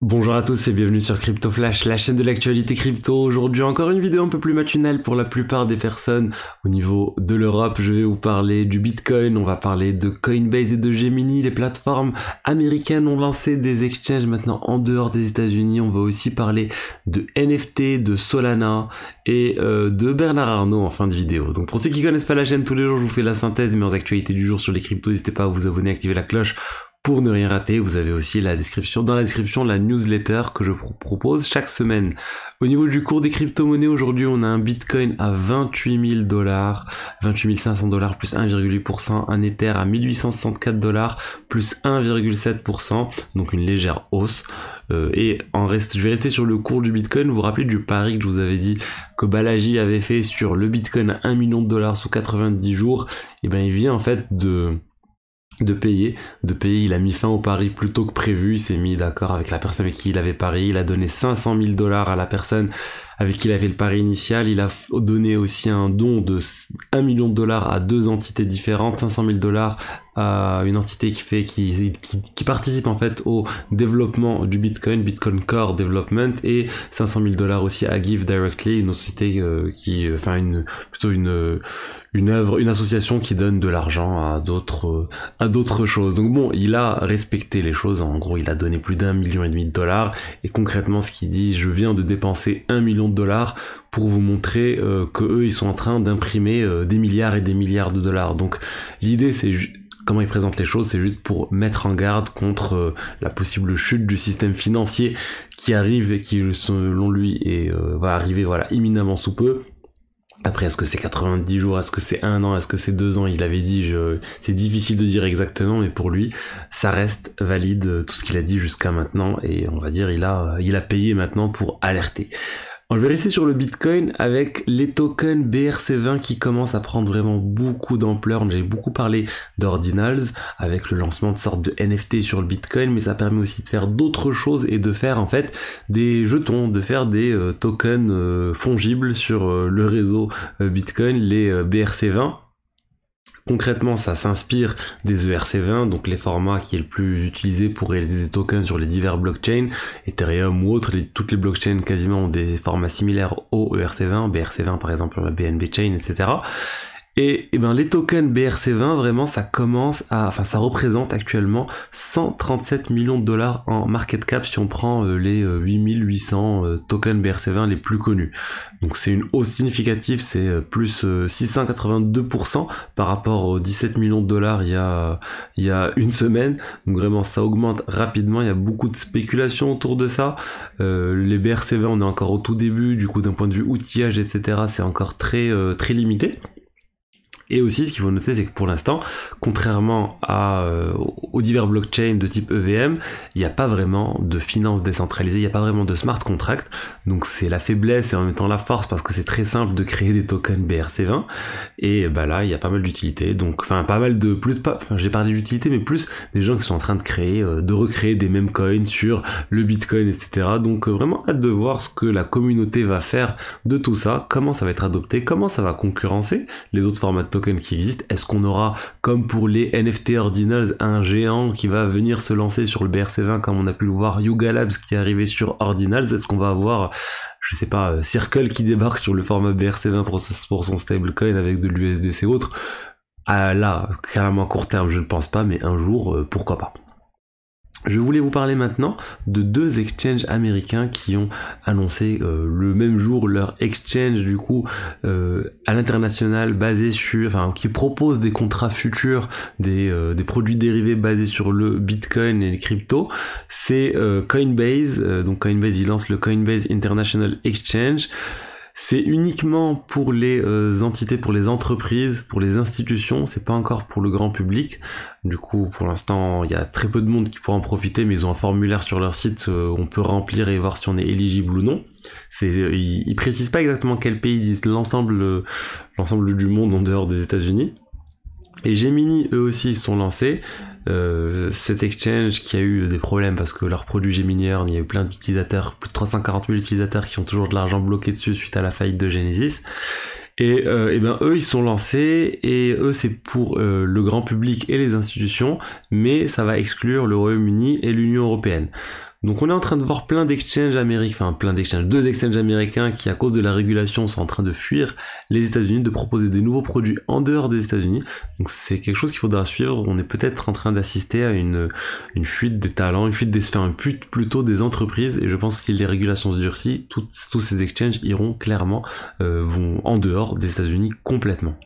Bonjour à tous et bienvenue sur Crypto Flash, la chaîne de l'actualité crypto. Aujourd'hui encore une vidéo un peu plus matinale pour la plupart des personnes au niveau de l'Europe. Je vais vous parler du Bitcoin, on va parler de Coinbase et de Gemini. Les plateformes américaines ont lancé des exchanges maintenant en dehors des États-Unis. On va aussi parler de NFT, de Solana et euh, de Bernard Arnault en fin de vidéo. Donc pour ceux qui connaissent pas la chaîne, tous les jours je vous fais la synthèse de mes actualités du jour sur les cryptos. N'hésitez pas à vous abonner, activer la cloche pour ne rien rater, vous avez aussi la description, dans la description la newsletter que je vous propose chaque semaine. Au niveau du cours des crypto-monnaies, aujourd'hui on a un Bitcoin à 28 000 dollars, 28 500 dollars plus 1,8%, un Ether à 1864 dollars plus 1,7%, donc une légère hausse. Euh, et en reste, je vais rester sur le cours du Bitcoin. Vous vous rappelez du pari que je vous avais dit que Balaji avait fait sur le Bitcoin à 1 million de dollars sous 90 jours? Et eh ben il vient en fait de de payer, de payer, il a mis fin au pari plus tôt que prévu, il s'est mis d'accord avec la personne avec qui il avait parié, il a donné 500 000 dollars à la personne avec qui il avait le pari initial, il a donné aussi un don de 1 million de dollars à deux entités différentes, 500 000 dollars à une entité qui fait, qui, qui, participe en fait au développement du Bitcoin, Bitcoin Core Development, et 500 000 dollars aussi à Give Directly, une société euh, qui, enfin une, plutôt une, une œuvre, une association qui donne de l'argent à d'autres, à d'autres choses. Donc bon, il a respecté les choses. En gros, il a donné plus d'un million et demi de dollars. Et concrètement, ce qu'il dit, je viens de dépenser un million de dollars pour vous montrer euh, que eux, ils sont en train d'imprimer euh, des milliards et des milliards de dollars. Donc l'idée, c'est comment il présente les choses, c'est juste pour mettre en garde contre euh, la possible chute du système financier qui arrive et qui, selon lui, va arriver voilà imminemment sous peu. Après, est-ce que c'est 90 jours, est-ce que c'est un an, est-ce que c'est deux ans? Il avait dit, je... c'est difficile de dire exactement, mais pour lui, ça reste valide tout ce qu'il a dit jusqu'à maintenant, et on va dire, il a, il a payé maintenant pour alerter. On va rester sur le Bitcoin avec les tokens BRC20 qui commencent à prendre vraiment beaucoup d'ampleur. J'ai beaucoup parlé d'Ordinals avec le lancement de sorte de NFT sur le Bitcoin, mais ça permet aussi de faire d'autres choses et de faire en fait des jetons, de faire des euh, tokens euh, fongibles sur euh, le réseau Bitcoin, les BRC20 Concrètement, ça s'inspire des ERC20, donc les formats qui est le plus utilisé pour réaliser des tokens sur les divers blockchains, Ethereum ou autres, toutes les blockchains quasiment ont des formats similaires au ERC20, BRC20 par exemple, la BNB Chain, etc. Et, ben les tokens BRC20 vraiment ça commence à enfin ça représente actuellement 137 millions de dollars en market cap si on prend euh, les 8800 euh, euh, tokens BRC20 les plus connus. Donc c'est une hausse significative, c'est plus 682% par rapport aux 17 millions de dollars il y a il y a une semaine. Donc vraiment ça augmente rapidement, il y a beaucoup de spéculation autour de ça. les BRC20 on est encore au tout début, du coup d'un point de vue outillage etc c'est encore très très limité. Et aussi, ce qu'il faut noter, c'est que pour l'instant, contrairement euh, aux divers blockchains de type EVM, il n'y a pas vraiment de finance décentralisée, il n'y a pas vraiment de smart contract. Donc c'est la faiblesse et en même temps la force parce que c'est très simple de créer des tokens BRC20. Et bah là, il y a pas mal d'utilité. Donc, enfin, pas mal de plus, pas, j'ai parlé d'utilité, mais plus des gens qui sont en train de créer, euh, de recréer des mêmes coins sur le Bitcoin, etc. Donc euh, vraiment hâte de voir ce que la communauté va faire de tout ça, comment ça va être adopté, comment ça va concurrencer les autres formats de qui existent. Est-ce qu'on aura, comme pour les NFT Ordinals, un géant qui va venir se lancer sur le BRC20 comme on a pu le voir Yuga Labs qui est arrivé sur Ordinals? Est-ce qu'on va avoir, je sais pas, euh, Circle qui débarque sur le format BRC20 pour, pour son stablecoin avec de l'USDC autre ah, Là, carrément à court terme, je ne pense pas, mais un jour, euh, pourquoi pas je voulais vous parler maintenant de deux exchanges américains qui ont annoncé euh, le même jour leur exchange du coup euh, à l'international basé sur, enfin qui propose des contrats futurs, des, euh, des produits dérivés basés sur le Bitcoin et les cryptos. C'est Coinbase, donc Coinbase il lance le Coinbase International Exchange. C'est uniquement pour les euh, entités, pour les entreprises, pour les institutions, c'est pas encore pour le grand public. Du coup, pour l'instant, il y a très peu de monde qui pourra en profiter, mais ils ont un formulaire sur leur site euh, où on peut remplir et voir si on est éligible ou non. C'est, euh, ils, précisent pas exactement quel pays, ils disent l'ensemble, l'ensemble du monde en dehors des États-Unis. Et Gemini, eux aussi, sont lancés. Euh, cet exchange qui a eu des problèmes parce que leur produit Gemini Earn, il y a eu plein d'utilisateurs, plus de 340 000 utilisateurs qui ont toujours de l'argent bloqué dessus suite à la faillite de Genesis. Et, euh, et ben eux ils sont lancés et eux c'est pour euh, le grand public et les institutions, mais ça va exclure le Royaume-Uni et l'Union européenne. Donc on est en train de voir plein d'exchanges américains, enfin plein d'exchanges, deux exchanges américains qui à cause de la régulation sont en train de fuir les États-Unis, de proposer des nouveaux produits en dehors des États-Unis. Donc c'est quelque chose qu'il faudra suivre. On est peut-être en train d'assister à une, une fuite des talents, une fuite des sphères, plutôt des entreprises. Et je pense que si les régulations se durcissent, tous ces exchanges iront clairement euh, vont en dehors des États-Unis complètement.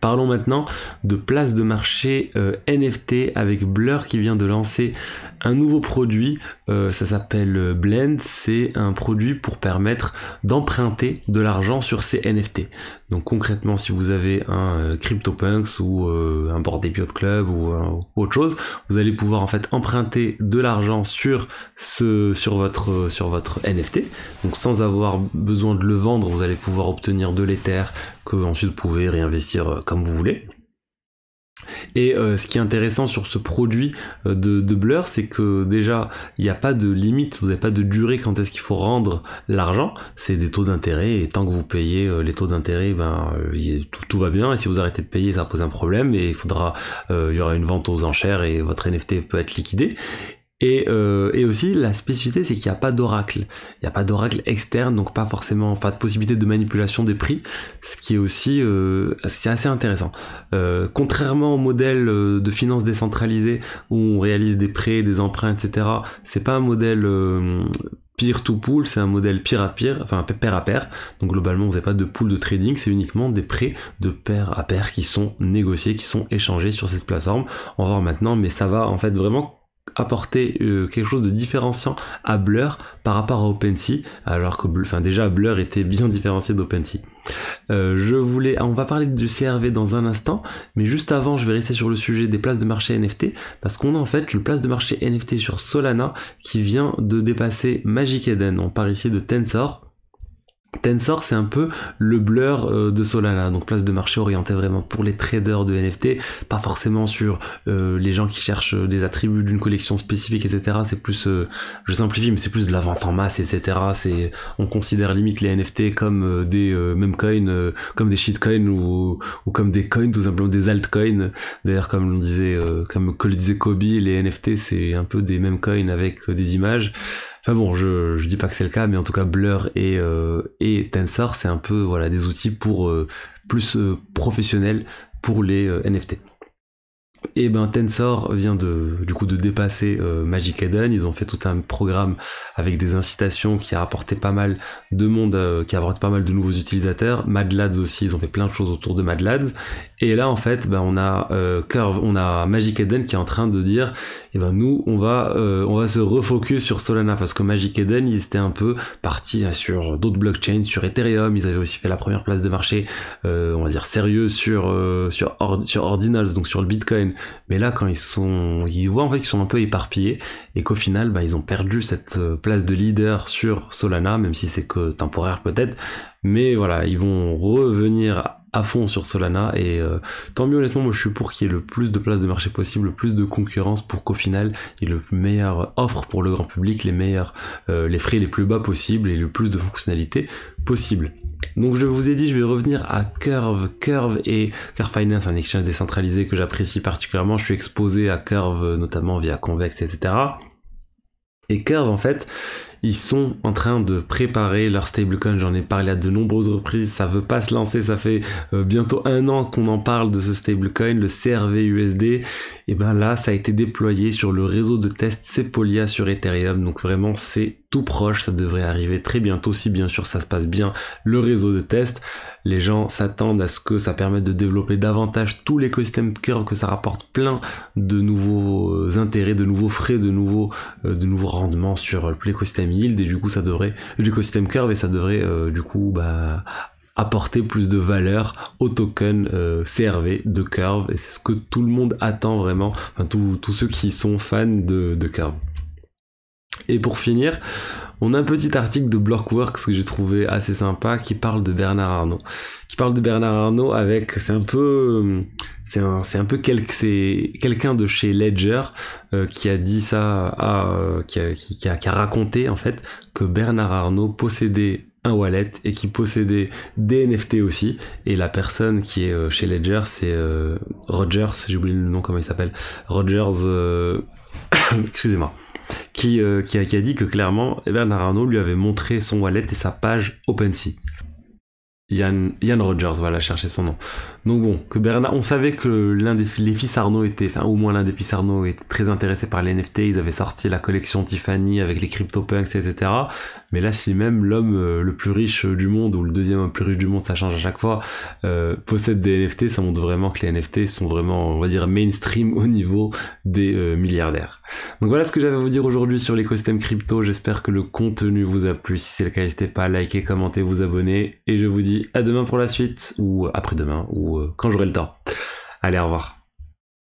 Parlons maintenant de place de marché euh, NFT avec Blur qui vient de lancer un nouveau produit. Euh, ça s'appelle Blend. C'est un produit pour permettre d'emprunter de l'argent sur ces NFT. Donc concrètement, si vous avez un euh, CryptoPunks ou un Board Club ou autre chose, vous allez pouvoir en fait emprunter de l'argent sur ce sur votre sur votre NFT. Donc sans avoir besoin de le vendre, vous allez pouvoir obtenir de l'Ether que ensuite vous pouvez réinvestir euh, comme vous voulez. Et euh, ce qui est intéressant sur ce produit euh, de, Blur, c'est que déjà, il n'y a pas de limite, vous n'avez pas de durée quand est-ce qu'il faut rendre l'argent. C'est des taux d'intérêt, et tant que vous payez les taux d'intérêt, ben, tout, va bien. Et si vous arrêtez de payer, ça pose un problème, et il faudra, il y aura une vente aux enchères, et votre NFT peut être liquidé. Euh, et, aussi, la spécificité, c'est qu'il n'y a pas d'oracle. Il n'y a pas d'oracle externe, donc pas forcément, enfin, de possibilité de manipulation des prix, ce qui est aussi, euh, c'est assez intéressant. Euh, contrairement au modèle de finance décentralisée où on réalise des prêts, des emprunts, etc., c'est pas un modèle peer to pool, c'est un modèle peer à peer, enfin pair à pair. Donc globalement, vous n'avez pas de pool de trading, c'est uniquement des prêts de pair à pair qui sont négociés, qui sont échangés sur cette plateforme. On va voir maintenant, mais ça va en fait vraiment apporter euh, quelque chose de différenciant à Blur par rapport à OpenSea alors que déjà Blur était bien différencié d'OpenSea. Euh, je voulais on va parler du CRV dans un instant mais juste avant je vais rester sur le sujet des places de marché NFT parce qu'on a en fait une place de marché NFT sur Solana qui vient de dépasser Magic Eden on parle ici de Tensor Tensor, c'est un peu le blur euh, de Solana, donc place de marché orientée vraiment pour les traders de NFT, pas forcément sur euh, les gens qui cherchent des attributs d'une collection spécifique, etc. C'est plus, euh, je simplifie, mais c'est plus de la vente en masse, etc. C'est, on considère limite les NFT comme des meme coins, comme des shitcoins ou, ou comme des coins, tout simplement des altcoins. D'ailleurs, comme on disait, comme le disait Kobe, les NFT c'est un peu des meme coins avec des images. Enfin bon, je, je dis pas que c'est le cas, mais en tout cas Blur et, euh, et Tensor, c'est un peu voilà des outils pour euh, plus euh, professionnels pour les NFT. Et ben Tensor vient de du coup de dépasser euh, Magic Eden. Ils ont fait tout un programme avec des incitations qui a apporté pas mal de monde, euh, qui a apporté pas mal de nouveaux utilisateurs. Mad Lads aussi, ils ont fait plein de choses autour de Mad Lads. Et là en fait, ben on a euh, Curve, on a Magic Eden qui est en train de dire, et eh ben nous on va on va se refocus sur Solana parce que Magic Eden ils étaient un peu partis sur d'autres blockchains, sur Ethereum. Ils avaient aussi fait la première place de marché, on va dire sérieux sur sur sur Ordinals, donc sur le Bitcoin mais là, quand ils sont, ils voient en fait qu'ils sont un peu éparpillés et qu'au final, bah, ils ont perdu cette euh, place de leader sur Solana, même si c'est que temporaire peut-être. Mais voilà, ils vont revenir à fond sur Solana et euh, tant mieux honnêtement moi je suis pour qu'il y ait le plus de places de marché possible, le plus de concurrence pour qu'au final il y ait le meilleur offre pour le grand public, les meilleurs euh, les frais les plus bas possibles et le plus de fonctionnalités possible. Donc je vous ai dit je vais revenir à Curve, Curve et Curve Finance, un exchange décentralisé que j'apprécie particulièrement, je suis exposé à Curve notamment via Convex etc. Et Curve en fait ils sont en train de préparer leur stablecoin. J'en ai parlé à de nombreuses reprises. Ça veut pas se lancer. Ça fait euh, bientôt un an qu'on en parle de ce stablecoin, le CRV USD. Et ben là, ça a été déployé sur le réseau de test Sepolia sur Ethereum. Donc vraiment, c'est tout proche. Ça devrait arriver très bientôt si bien sûr ça se passe bien le réseau de test les gens s'attendent à ce que ça permette de développer davantage tout l'écosystème Curve, que ça rapporte plein de nouveaux euh, intérêts, de nouveaux frais, de nouveaux, euh, de nouveaux rendements sur l'écosystème Et du coup ça devrait, l'écosystème Curve et ça devrait euh, du coup bah, apporter plus de valeur au token CRV de Curve et c'est ce que tout le monde attend vraiment, enfin tous ceux qui sont fans de, de Curve. Et pour finir, on a un petit article de Blockworks que j'ai trouvé assez sympa qui parle de Bernard Arnault. Qui parle de Bernard Arnault avec, c'est un peu, c'est un, peu quelqu'un de chez Ledger euh, qui a dit ça, à, qui, a, raconté en fait que Bernard Arnault possédait un wallet et qui possédait des NFT aussi. Et la personne qui est euh, chez Ledger, c'est euh, Rogers, j'ai oublié le nom comment il s'appelle. Rogers, excusez-moi. qui, qui, a, qui, a, dit que clairement Bernard Arnault lui avait montré son wallet et sa page OpenSea. Yann, Rogers, voilà, chercher son nom. Donc bon, que Bernard, on savait que l'un des les fils Arnaud était, enfin au moins l'un des fils Arnaud était très intéressé par les NFT. Ils avaient sorti la collection Tiffany avec les CryptoPunks, etc. Mais là, si même l'homme euh, le plus riche du monde ou le deuxième homme le plus riche du monde, ça change à chaque fois, euh, possède des NFT, ça montre vraiment que les NFT sont vraiment, on va dire, mainstream au niveau des euh, milliardaires. Donc voilà ce que j'avais à vous dire aujourd'hui sur l'écosystème crypto. J'espère que le contenu vous a plu. Si c'est le cas, n'hésitez pas à liker, commenter, vous abonner. Et je vous dis à demain pour la suite, ou après-demain, ou euh, quand j'aurai le temps. Allez, au revoir.